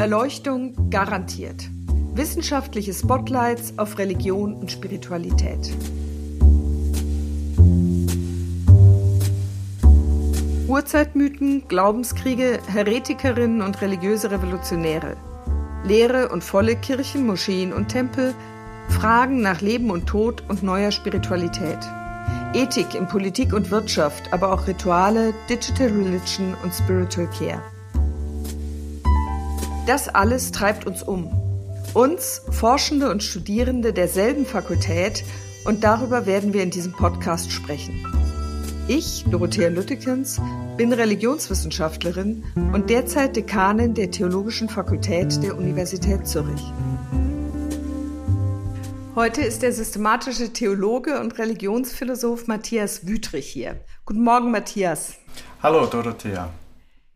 Erleuchtung garantiert. Wissenschaftliche Spotlights auf Religion und Spiritualität. Urzeitmythen, Glaubenskriege, Heretikerinnen und religiöse Revolutionäre. Leere und volle Kirchen, Moscheen und Tempel, Fragen nach Leben und Tod und neuer Spiritualität. Ethik in Politik und Wirtschaft, aber auch Rituale, Digital Religion und Spiritual Care. Das alles treibt uns um. Uns, Forschende und Studierende derselben Fakultät, und darüber werden wir in diesem Podcast sprechen. Ich, Dorothea Lüttekens, bin Religionswissenschaftlerin und derzeit Dekanin der Theologischen Fakultät der Universität Zürich. Heute ist der systematische Theologe und Religionsphilosoph Matthias Wütrich hier. Guten Morgen, Matthias. Hallo, Dorothea.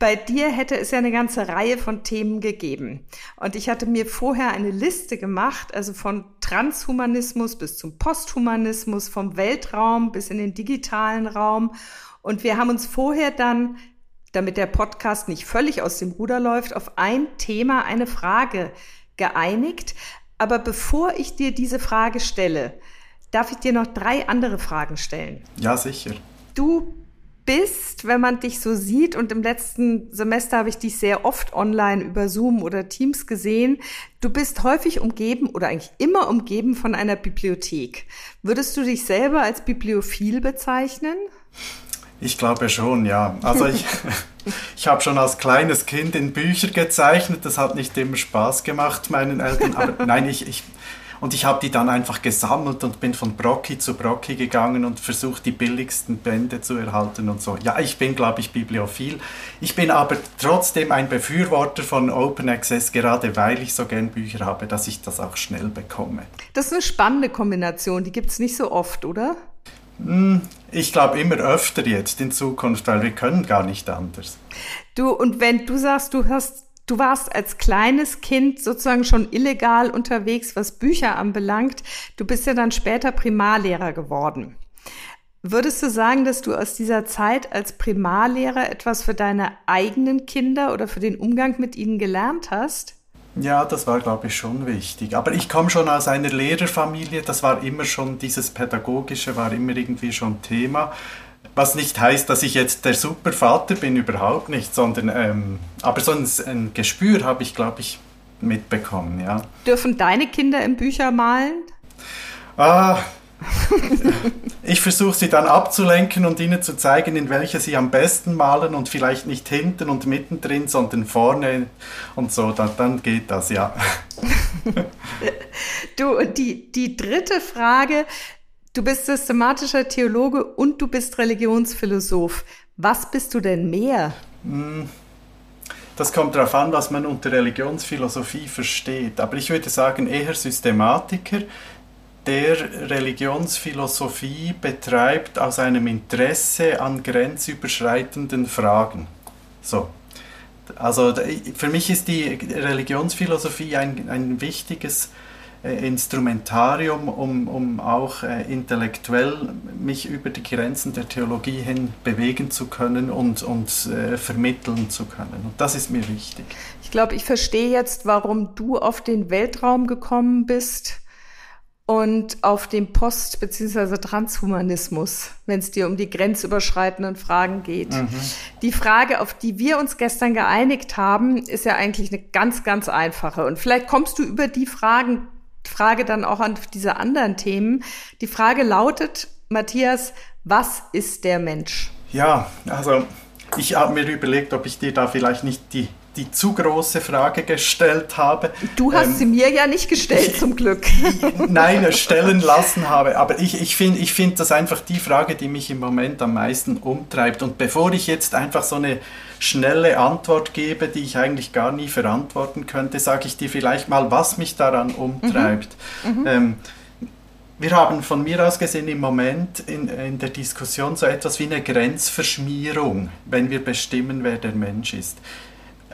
Bei dir hätte es ja eine ganze Reihe von Themen gegeben. Und ich hatte mir vorher eine Liste gemacht, also von Transhumanismus bis zum Posthumanismus, vom Weltraum bis in den digitalen Raum. Und wir haben uns vorher dann, damit der Podcast nicht völlig aus dem Ruder läuft, auf ein Thema, eine Frage geeinigt. Aber bevor ich dir diese Frage stelle, darf ich dir noch drei andere Fragen stellen. Ja, sicher. Du bist, wenn man dich so sieht, und im letzten Semester habe ich dich sehr oft online über Zoom oder Teams gesehen, du bist häufig umgeben oder eigentlich immer umgeben von einer Bibliothek. Würdest du dich selber als Bibliophil bezeichnen? Ich glaube schon, ja. Also ich, ich habe schon als kleines Kind in Bücher gezeichnet. Das hat nicht immer Spaß gemacht meinen Eltern. Aber nein, ich, ich und ich habe die dann einfach gesammelt und bin von Brocki zu Brocki gegangen und versucht, die billigsten Bände zu erhalten und so. Ja, ich bin, glaube ich, bibliophil. Ich bin aber trotzdem ein Befürworter von Open Access, gerade weil ich so gern Bücher habe, dass ich das auch schnell bekomme. Das ist eine spannende Kombination, die gibt es nicht so oft, oder? Hm, ich glaube immer öfter jetzt in Zukunft, weil wir können gar nicht anders. Du, und wenn du sagst, du hast, du warst als kleines Kind sozusagen schon illegal unterwegs, was Bücher anbelangt, du bist ja dann später Primarlehrer geworden. Würdest du sagen, dass du aus dieser Zeit als Primarlehrer etwas für deine eigenen Kinder oder für den Umgang mit ihnen gelernt hast? Ja, das war, glaube ich, schon wichtig. Aber ich komme schon aus einer Lehrerfamilie, das war immer schon, dieses Pädagogische war immer irgendwie schon Thema. Was nicht heißt, dass ich jetzt der Supervater bin, überhaupt nicht, sondern, ähm, aber so ein, ein Gespür habe ich, glaube ich, mitbekommen, ja. Dürfen deine Kinder im Bücher malen? Ah, ich versuche sie dann abzulenken und ihnen zu zeigen, in welche sie am besten malen und vielleicht nicht hinten und mittendrin, sondern vorne und so, dann, dann geht das, ja. du, und die, die dritte Frage, du bist systematischer Theologe und du bist Religionsphilosoph. Was bist du denn mehr? Hm, das kommt darauf an, was man unter Religionsphilosophie versteht. Aber ich würde sagen, eher Systematiker, der Religionsphilosophie betreibt aus einem Interesse an grenzüberschreitenden Fragen. So. Also für mich ist die Religionsphilosophie ein, ein wichtiges Instrumentarium, um, um auch äh, intellektuell mich über die Grenzen der Theologie hin bewegen zu können und, und äh, vermitteln zu können. Und das ist mir wichtig. Ich glaube, ich verstehe jetzt, warum du auf den Weltraum gekommen bist und auf dem Post- bzw. Transhumanismus, wenn es dir um die grenzüberschreitenden Fragen geht. Mhm. Die Frage, auf die wir uns gestern geeinigt haben, ist ja eigentlich eine ganz, ganz einfache. Und vielleicht kommst du über die Fragen, Frage dann auch an diese anderen Themen. Die Frage lautet, Matthias, was ist der Mensch? Ja, also ich habe mir überlegt, ob ich dir da vielleicht nicht die die zu große Frage gestellt habe. Du hast ähm, sie mir ja nicht gestellt, zum Glück. Nein, stellen lassen habe. Aber ich, ich finde ich find das einfach die Frage, die mich im Moment am meisten umtreibt. Und bevor ich jetzt einfach so eine schnelle Antwort gebe, die ich eigentlich gar nie verantworten könnte, sage ich dir vielleicht mal, was mich daran umtreibt. Mhm. Mhm. Ähm, wir haben von mir aus gesehen im Moment in, in der Diskussion so etwas wie eine Grenzverschmierung, wenn wir bestimmen, wer der Mensch ist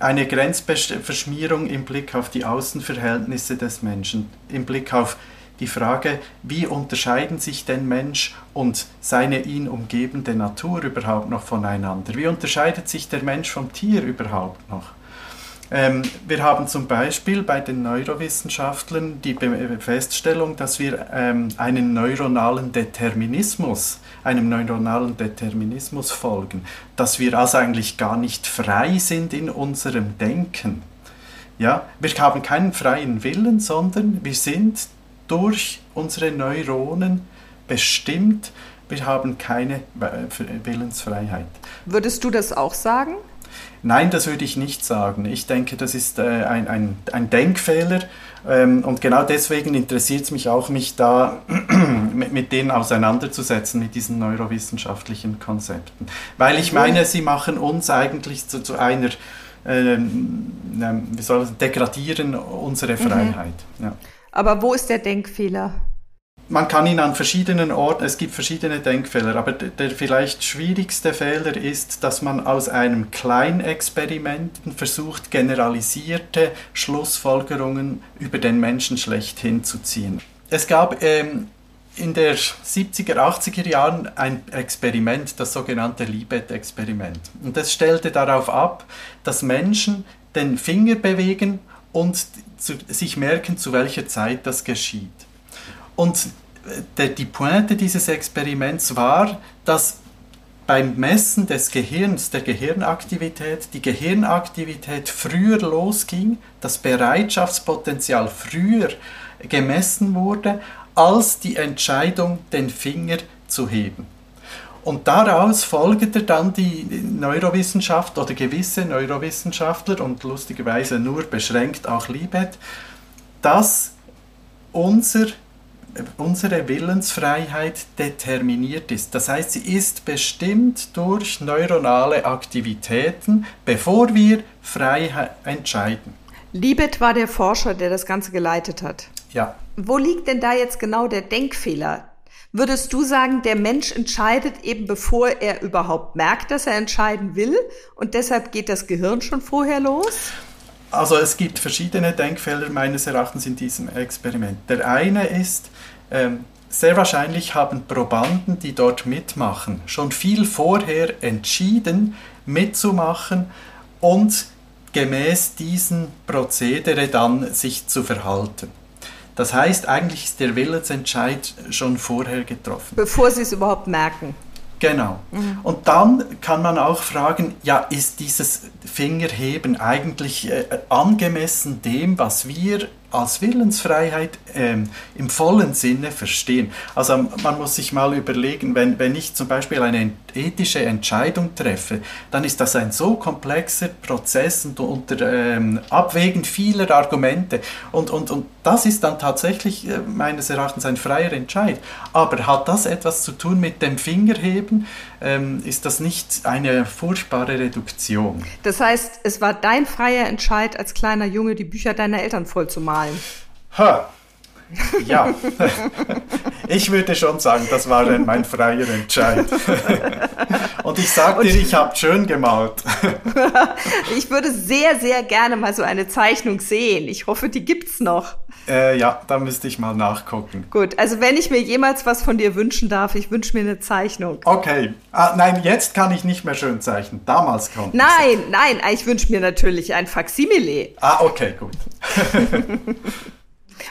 eine Grenzverschmierung im Blick auf die Außenverhältnisse des Menschen, im Blick auf die Frage, wie unterscheiden sich denn Mensch und seine ihn umgebende Natur überhaupt noch voneinander? Wie unterscheidet sich der Mensch vom Tier überhaupt noch? Ähm, wir haben zum Beispiel bei den Neurowissenschaftlern die Feststellung, dass wir ähm, einen neuronalen Determinismus, einem neuronalen Determinismus folgen, dass wir also eigentlich gar nicht frei sind in unserem Denken. Ja, wir haben keinen freien Willen, sondern wir sind durch unsere Neuronen bestimmt. Wir haben keine Willensfreiheit. Würdest du das auch sagen? Nein, das würde ich nicht sagen. Ich denke, das ist äh, ein, ein, ein Denkfehler. Ähm, und genau deswegen interessiert es mich auch, mich da mit, mit denen auseinanderzusetzen, mit diesen neurowissenschaftlichen Konzepten. Weil ich meine, sie machen uns eigentlich zu, zu einer, ähm, wie soll das, degradieren unsere mhm. Freiheit. Mhm. Ja. Aber wo ist der Denkfehler? man kann ihn an verschiedenen Orten, es gibt verschiedene Denkfehler, aber der vielleicht schwierigste Fehler ist, dass man aus einem Kleinexperiment versucht, generalisierte Schlussfolgerungen über den Menschen schlechthin zu ziehen. Es gab ähm, in der 70er, 80er Jahren ein Experiment, das sogenannte Libet-Experiment. Und das stellte darauf ab, dass Menschen den Finger bewegen und zu, sich merken, zu welcher Zeit das geschieht. Und der, die Pointe dieses Experiments war, dass beim Messen des Gehirns, der Gehirnaktivität, die Gehirnaktivität früher losging, das Bereitschaftspotenzial früher gemessen wurde, als die Entscheidung, den Finger zu heben. Und daraus folgte dann die Neurowissenschaft oder gewisse Neurowissenschaftler und lustigerweise nur beschränkt auch Libet, dass unser unsere Willensfreiheit determiniert ist. Das heißt, sie ist bestimmt durch neuronale Aktivitäten, bevor wir frei entscheiden. Libet war der Forscher, der das Ganze geleitet hat. Ja. Wo liegt denn da jetzt genau der Denkfehler? Würdest du sagen, der Mensch entscheidet eben bevor er überhaupt merkt, dass er entscheiden will und deshalb geht das Gehirn schon vorher los? Also es gibt verschiedene Denkfehler meines Erachtens in diesem Experiment. Der eine ist, ähm, sehr wahrscheinlich haben Probanden, die dort mitmachen, schon viel vorher entschieden, mitzumachen und gemäß diesen Prozedere dann sich zu verhalten. Das heißt, eigentlich ist der Willensentscheid schon vorher getroffen. Bevor sie es überhaupt merken. Genau. Mhm. Und dann kann man auch fragen, ja, ist dieses Fingerheben eigentlich äh, angemessen dem, was wir als Willensfreiheit ähm, im vollen Sinne verstehen. Also man muss sich mal überlegen, wenn, wenn ich zum Beispiel eine ethische Entscheidung treffe, dann ist das ein so komplexer Prozess und unter ähm, Abwägen vieler Argumente. Und, und, und das ist dann tatsächlich äh, meines Erachtens ein freier Entscheid. Aber hat das etwas zu tun mit dem Fingerheben? Ähm, ist das nicht eine furchtbare Reduktion? Das heißt, es war dein freier Entscheid, als kleiner Junge die Bücher deiner Eltern vollzumalen. Ha, ja, ich würde schon sagen, das war mein freier Entscheid. Und ich sage dir, ich habe schön gemalt. ich würde sehr, sehr gerne mal so eine Zeichnung sehen. Ich hoffe, die gibt's noch. Äh, ja, da müsste ich mal nachgucken. Gut, also wenn ich mir jemals was von dir wünschen darf, ich wünsche mir eine Zeichnung. Okay. Ah, nein, jetzt kann ich nicht mehr schön zeichnen. Damals konnte ich. Nein, nein, ich wünsche mir natürlich ein Faksimile. Ah, okay, gut.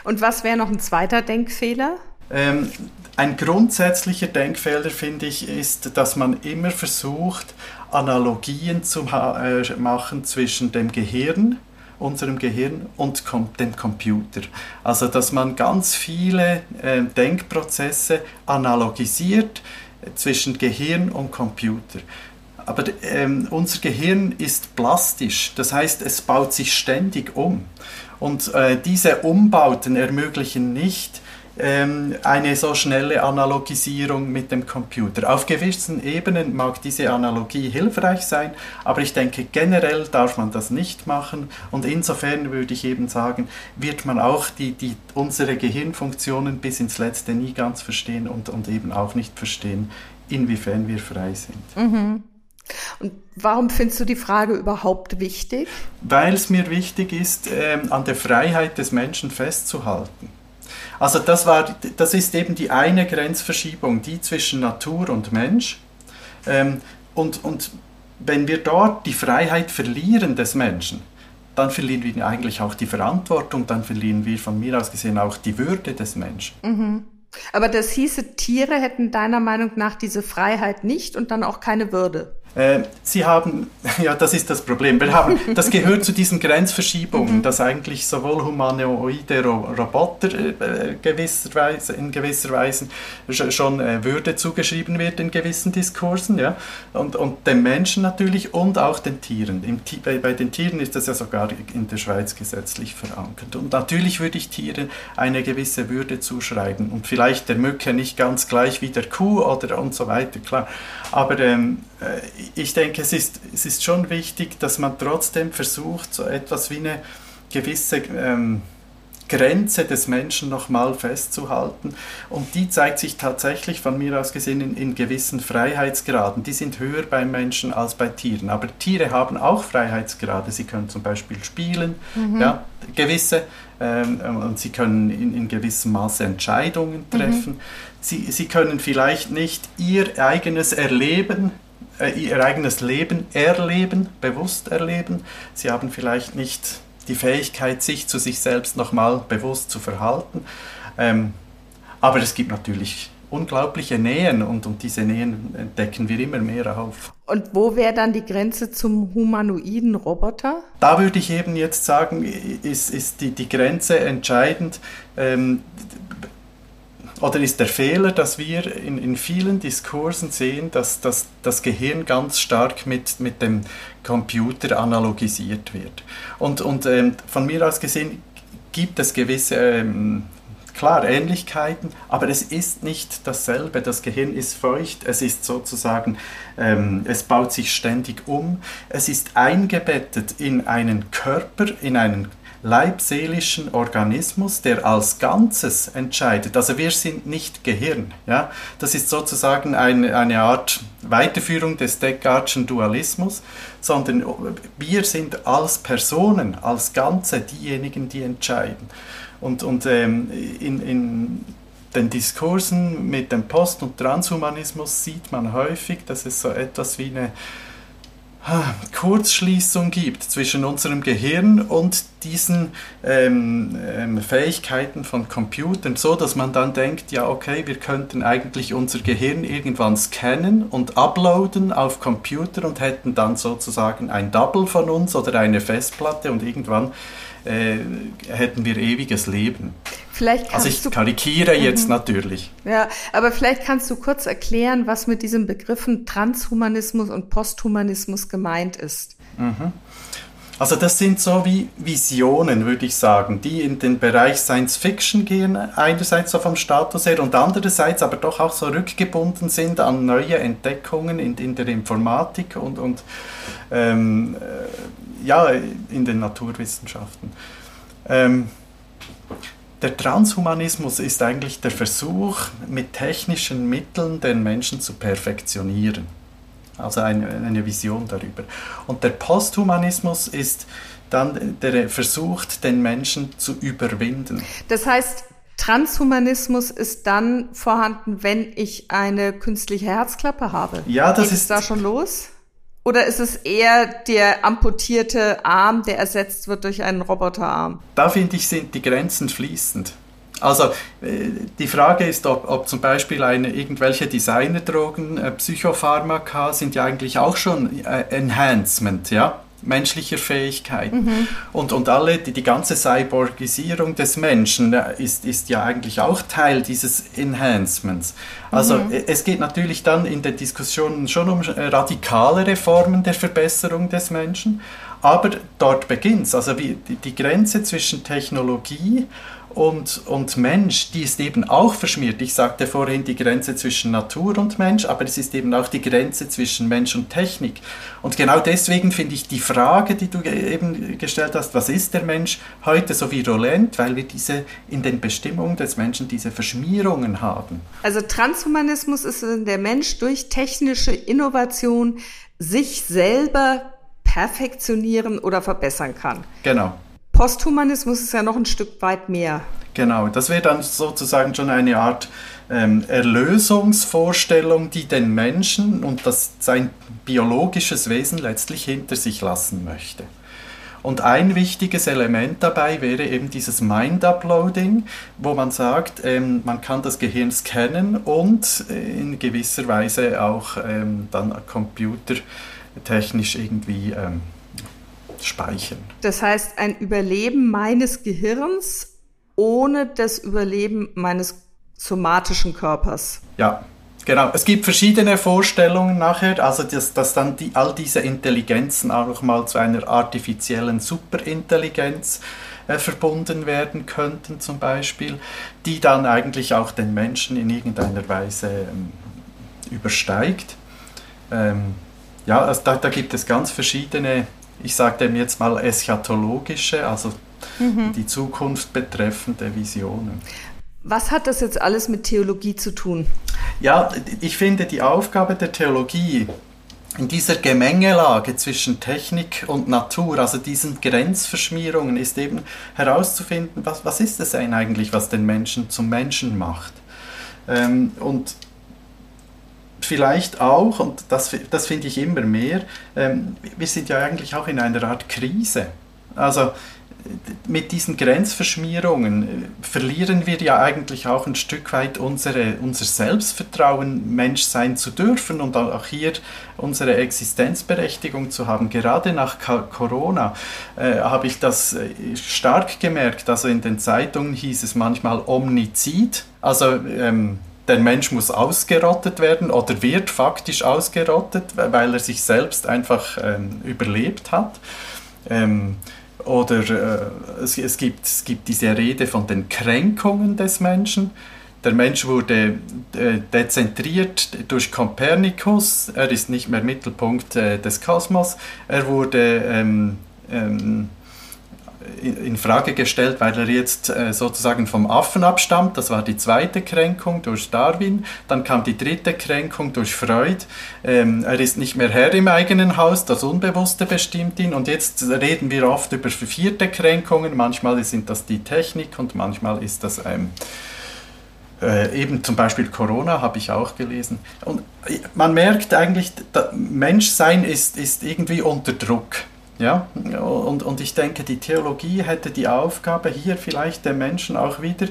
Und was wäre noch ein zweiter Denkfehler? Ähm, ein grundsätzlicher Denkfehler, finde ich, ist, dass man immer versucht, Analogien zu äh, machen zwischen dem Gehirn, unserem Gehirn und dem Computer. Also, dass man ganz viele äh, Denkprozesse analogisiert äh, zwischen Gehirn und Computer. Aber ähm, unser Gehirn ist plastisch, das heißt, es baut sich ständig um. Und äh, diese Umbauten ermöglichen nicht ähm, eine so schnelle Analogisierung mit dem Computer. Auf gewissen Ebenen mag diese Analogie hilfreich sein, aber ich denke generell darf man das nicht machen und insofern würde ich eben sagen, wird man auch die, die, unsere Gehirnfunktionen bis ins Letzte nie ganz verstehen und, und eben auch nicht verstehen, inwiefern wir frei sind. Mhm. Und warum findest du die Frage überhaupt wichtig? Weil es mir wichtig ist, ähm, an der Freiheit des Menschen festzuhalten. Also das, war, das ist eben die eine Grenzverschiebung, die zwischen Natur und Mensch. Ähm, und, und wenn wir dort die Freiheit verlieren des Menschen, dann verlieren wir eigentlich auch die Verantwortung, dann verlieren wir von mir aus gesehen auch die Würde des Menschen. Mhm. Aber das hieße, Tiere hätten deiner Meinung nach diese Freiheit nicht und dann auch keine Würde. Äh, sie haben, ja, das ist das Problem. Wir haben, das gehört zu diesen Grenzverschiebungen, mhm. dass eigentlich sowohl humanoide Roboter äh, gewisser Weise, in gewisser Weise schon äh, Würde zugeschrieben wird in gewissen Diskursen, ja, und, und den Menschen natürlich und auch den Tieren. Im, bei, bei den Tieren ist das ja sogar in der Schweiz gesetzlich verankert. Und natürlich würde ich Tieren eine gewisse Würde zuschreiben und vielleicht der Mücke nicht ganz gleich wie der Kuh oder und so weiter, klar. Aber ähm, äh, ich denke, es ist, es ist schon wichtig, dass man trotzdem versucht, so etwas wie eine gewisse ähm, Grenze des Menschen nochmal festzuhalten. Und die zeigt sich tatsächlich von mir aus gesehen in, in, gewissen Freiheitsgraden. Die sind höher beim Menschen als bei Tieren. Aber Tiere haben auch Freiheitsgrade. Sie können zum Beispiel spielen, mhm. ja, gewisse, ähm, und sie können in, in gewissem Maße Entscheidungen mhm. treffen. Mhm. Sie, sie können vielleicht nicht ihr eigenes Erleben äh, ihr eigenes Leben erleben, bewusst erleben. Sie haben vielleicht nicht die Fähigkeit, sich zu sich selbst nochmal bewusst zu verhalten. Ähm, aber es gibt natürlich unglaubliche Nähen und, und diese Nähen entdecken wir immer mehr auf. Und wo wäre dann die Grenze zum humanoiden Roboter? Da würde ich eben jetzt sagen, ist, ist die, die Grenze entscheidend. Ähm, oder ist der Fehler, dass wir in, in vielen Diskursen sehen, dass, dass das Gehirn ganz stark mit, mit dem Computer analogisiert wird? Und, und ähm, von mir aus gesehen gibt es gewisse, ähm, klar, Ähnlichkeiten, aber es ist nicht dasselbe. Das Gehirn ist feucht, es ist sozusagen, ähm, es baut sich ständig um, es ist eingebettet in einen Körper, in einen leibseelischen Organismus, der als Ganzes entscheidet. Also wir sind nicht Gehirn. Ja? Das ist sozusagen eine, eine Art Weiterführung des Descartes'schen Dualismus, sondern wir sind als Personen, als Ganze diejenigen, die entscheiden. Und, und ähm, in, in den Diskursen mit dem Post- und Transhumanismus sieht man häufig, dass es so etwas wie eine Kurzschließung gibt zwischen unserem Gehirn und diesen ähm, ähm, Fähigkeiten von Computern, so dass man dann denkt, ja okay, wir könnten eigentlich unser Gehirn irgendwann scannen und uploaden auf Computer und hätten dann sozusagen ein Double von uns oder eine Festplatte und irgendwann äh, hätten wir ewiges Leben. Vielleicht also ich karikiere du, jetzt mhm. natürlich. Ja, aber vielleicht kannst du kurz erklären, was mit diesen Begriffen Transhumanismus und Posthumanismus gemeint ist. Mhm. Also das sind so wie Visionen, würde ich sagen, die in den Bereich Science Fiction gehen, einerseits so vom Status her und andererseits aber doch auch so rückgebunden sind an neue Entdeckungen in, in der Informatik und, und ähm, äh, ja, in den Naturwissenschaften. Ähm, der Transhumanismus ist eigentlich der Versuch, mit technischen Mitteln den Menschen zu perfektionieren. Also eine, eine Vision darüber. Und der Posthumanismus ist dann der Versuch, den Menschen zu überwinden. Das heißt, Transhumanismus ist dann vorhanden, wenn ich eine künstliche Herzklappe habe. Ja, das Geht ist da schon los. Oder ist es eher der amputierte Arm, der ersetzt wird durch einen Roboterarm? Da finde ich, sind die Grenzen fließend. Also äh, die Frage ist, ob, ob zum Beispiel eine, irgendwelche Designerdrogen, äh, Psychopharmaka sind ja eigentlich auch schon äh, Enhancement, ja? Menschlicher Fähigkeiten. Mhm. Und, und alle, die, die ganze Cyborgisierung des Menschen ist, ist ja eigentlich auch Teil dieses Enhancements. Also mhm. E, es geht natürlich dann in den Diskussionen schon um äh, radikalere Formen der Verbesserung des Menschen, aber dort beginnt es. Also wie die, die Grenze zwischen Technologie und, und Mensch, die ist eben auch verschmiert. Ich sagte vorhin die Grenze zwischen Natur und Mensch, aber es ist eben auch die Grenze zwischen Mensch und Technik. Und genau deswegen finde ich die Frage, die du eben gestellt hast, was ist der Mensch, heute so virulent, weil wir diese in den Bestimmungen des Menschen diese Verschmierungen haben. Also Transhumanismus ist, wenn der Mensch durch technische Innovation sich selber perfektionieren oder verbessern kann. Genau. Posthumanismus ist ja noch ein Stück weit mehr. Genau, das wäre dann sozusagen schon eine Art ähm, Erlösungsvorstellung, die den Menschen und das, sein biologisches Wesen letztlich hinter sich lassen möchte. Und ein wichtiges Element dabei wäre eben dieses Mind-Uploading, wo man sagt, ähm, man kann das Gehirn scannen und in gewisser Weise auch ähm, dann computertechnisch irgendwie ähm, speichern. Das heißt, ein Überleben meines Gehirns ohne das Überleben meines somatischen Körpers. Ja, Genau, es gibt verschiedene Vorstellungen nachher, also dass, dass dann die, all diese Intelligenzen auch nochmal zu einer artifiziellen Superintelligenz äh, verbunden werden könnten zum Beispiel, die dann eigentlich auch den Menschen in irgendeiner Weise ähm, übersteigt. Ähm, ja, also da, da, gibt es ganz verschiedene, ich sage dem jetzt mal eschatologische, also mhm. die Zukunft betreffende Visionen. Was hat das jetzt alles mit Theologie zu tun? Ja, ich finde die Aufgabe der Theologie in dieser Gemengelage zwischen Technik und Natur, also diesen Grenzverschmierungen, ist eben herauszufinden, was, was ist es eigentlich, was den Menschen zum Menschen macht. Ähm, und vielleicht auch, und das, das finde ich immer mehr, ähm, wir sind ja eigentlich auch in einer Art Krise. Also mit diesen Grenzverschmierungen äh, verlieren wir ja eigentlich auch ein Stück weit unsere, unser Selbstvertrauen, Mensch sein zu dürfen und auch hier unsere Existenzberechtigung zu haben. Gerade nach Corona äh, habe ich das äh, stark gemerkt. Also in den Zeitungen hieß es manchmal Omnizid, also ähm, der Mensch muss ausgerottet werden oder wird faktisch ausgerottet, weil er sich selbst einfach ähm, überlebt hat. Ähm, oder äh, es, es, gibt, es gibt diese Rede von den Kränkungen des Menschen. Der Mensch wurde äh, dezentriert durch Kopernikus, er ist nicht mehr Mittelpunkt äh, des Kosmos, er wurde ähm, ähm, in Frage gestellt, weil er jetzt äh, sozusagen vom Affen abstammt. Das war die zweite Kränkung durch Darwin. Dann kam die dritte Kränkung durch Freud. Ähm, er ist nicht mehr Herr im eigenen Haus, das Unbewusste bestimmt ihn. Und jetzt reden wir oft über vierte Kränkungen. Manchmal sind das die Technik und manchmal ist das ähm, äh, eben zum Beispiel Corona habe ich auch gelesen. Und man merkt eigentlich, Menschsein ist, ist irgendwie unter Druck. Ja, und, und ich denke, die Theologie hätte die Aufgabe, hier vielleicht den Menschen auch wieder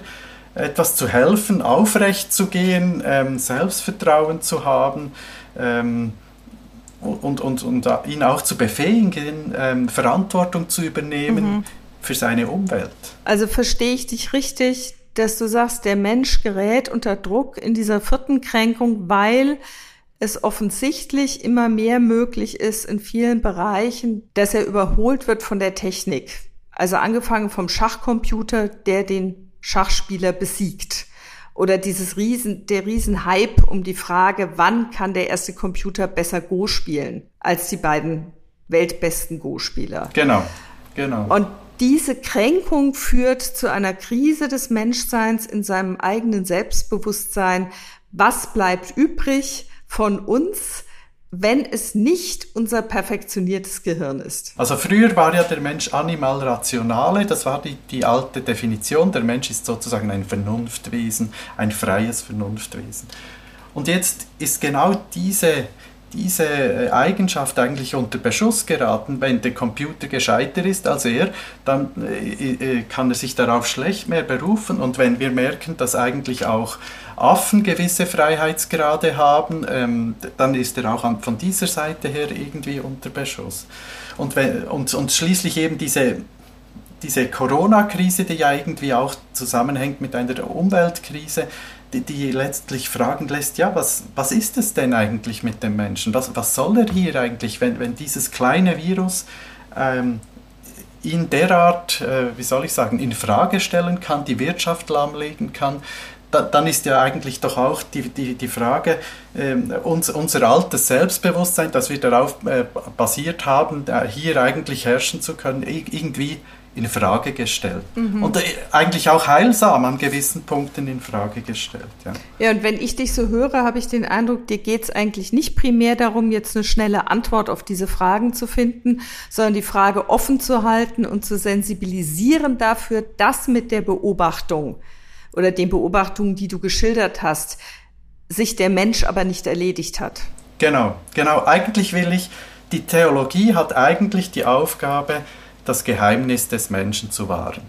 etwas zu helfen, aufrecht zu gehen, ähm, Selbstvertrauen zu haben ähm, und, und, und ihn auch zu befähigen, ähm, Verantwortung zu übernehmen mhm. für seine Umwelt. Also verstehe ich dich richtig, dass du sagst, der Mensch gerät unter Druck in dieser vierten Kränkung, weil es offensichtlich immer mehr möglich ist in vielen Bereichen, dass er überholt wird von der Technik. Also angefangen vom Schachcomputer, der den Schachspieler besiegt. Oder dieses Riesen, der Riesenhype um die Frage, wann kann der erste Computer besser Go spielen als die beiden weltbesten Go-Spieler. Genau, genau. Und diese Kränkung führt zu einer Krise des Menschseins in seinem eigenen Selbstbewusstsein. Was bleibt übrig? Von uns, wenn es nicht unser perfektioniertes Gehirn ist. Also früher war ja der Mensch animal rationale, das war die, die alte Definition. Der Mensch ist sozusagen ein Vernunftwesen, ein freies Vernunftwesen. Und jetzt ist genau diese diese äh, Eigenschaft eigentlich unter Beschuss geraten. Wenn der Computer gescheiter ist als er, dann äh, äh, kann er sich darauf schlecht mehr berufen. Und wenn wir merken, dass eigentlich auch Affen gewisse Freiheitsgrade haben, ähm, dann ist er auch von dieser Seite her irgendwie unter Beschuss. Und, wenn, und, und schließlich eben diese diese Corona-Krise, die ja irgendwie auch zusammenhängt mit einer Umweltkrise, die, die letztlich fragen lässt, ja, was, was ist es denn eigentlich mit dem Menschen? Was, was soll er hier eigentlich, wenn, wenn dieses kleine Virus ähm, ihn derart, äh, wie soll ich sagen, in Frage stellen kann, die Wirtschaft lahmlegen kann, da, dann ist ja eigentlich doch auch die, die, die Frage, äh, uns, unser altes Selbstbewusstsein, das wir darauf äh, basiert haben, hier eigentlich herrschen zu können, irgendwie in Frage gestellt. Mhm. Und äh, eigentlich auch heilsam an gewissen Punkten in Frage gestellt. Ja, ja und wenn ich dich so höre, habe ich den Eindruck, dir geht es eigentlich nicht primär darum, jetzt eine schnelle Antwort auf diese Fragen zu finden, sondern die Frage offen zu halten und zu sensibilisieren dafür, dass mit der Beobachtung oder den Beobachtungen, die du geschildert hast, sich der Mensch aber nicht erledigt hat. Genau, genau. Eigentlich will ich, die Theologie hat eigentlich die Aufgabe, das Geheimnis des Menschen zu wahren.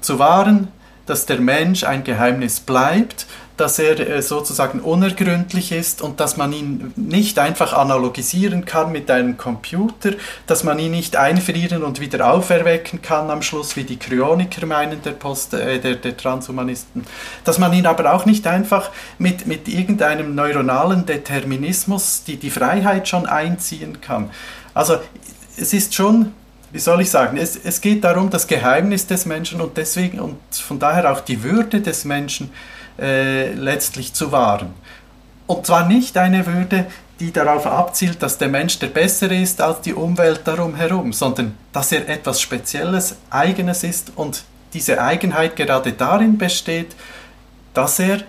Zu wahren, dass der Mensch ein Geheimnis bleibt dass er äh, sozusagen unergründlich ist und dass man ihn nicht einfach analogisieren kann mit einem Computer, dass man ihn nicht einfrieren und wieder auferwecken kann am Schluss, wie die Kryoniker meinen, der, Post, äh, der, der Transhumanisten, dass man ihn aber auch nicht einfach mit, mit irgendeinem neuronalen Determinismus die, die Freiheit schon einziehen kann. Also es ist schon wie soll ich sagen, es, es geht darum, das Geheimnis des Menschen und deswegen und von daher auch die Würde des Menschen äh, letztlich zu wahren. Und zwar nicht eine Würde, die darauf abzielt, dass der Mensch der Bessere ist als die Umwelt darum herum, sondern dass er etwas Spezielles, Eigenes ist und diese Eigenheit gerade darin besteht, dass er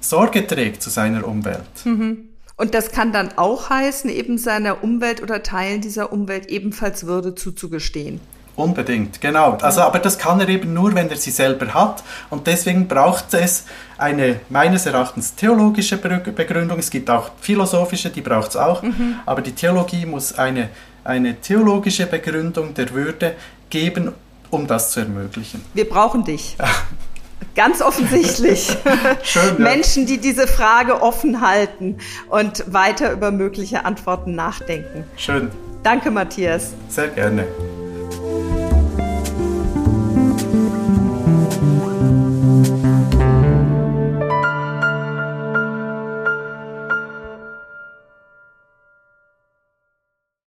Sorge trägt zu seiner Umwelt. Mhm. Und das kann dann auch heißen, eben seiner Umwelt oder Teilen dieser Umwelt ebenfalls Würde zuzugestehen. Unbedingt, genau. Also, aber das kann er eben nur, wenn er sie selber hat. Und deswegen braucht es eine meines Erachtens theologische Begründung. Es gibt auch philosophische, die braucht es auch. Mhm. Aber die Theologie muss eine, eine theologische Begründung der Würde geben, um das zu ermöglichen. Wir brauchen dich. Ganz offensichtlich. Schön, ja. Menschen, die diese Frage offen halten und weiter über mögliche Antworten nachdenken. Schön. Danke, Matthias. Sehr gerne.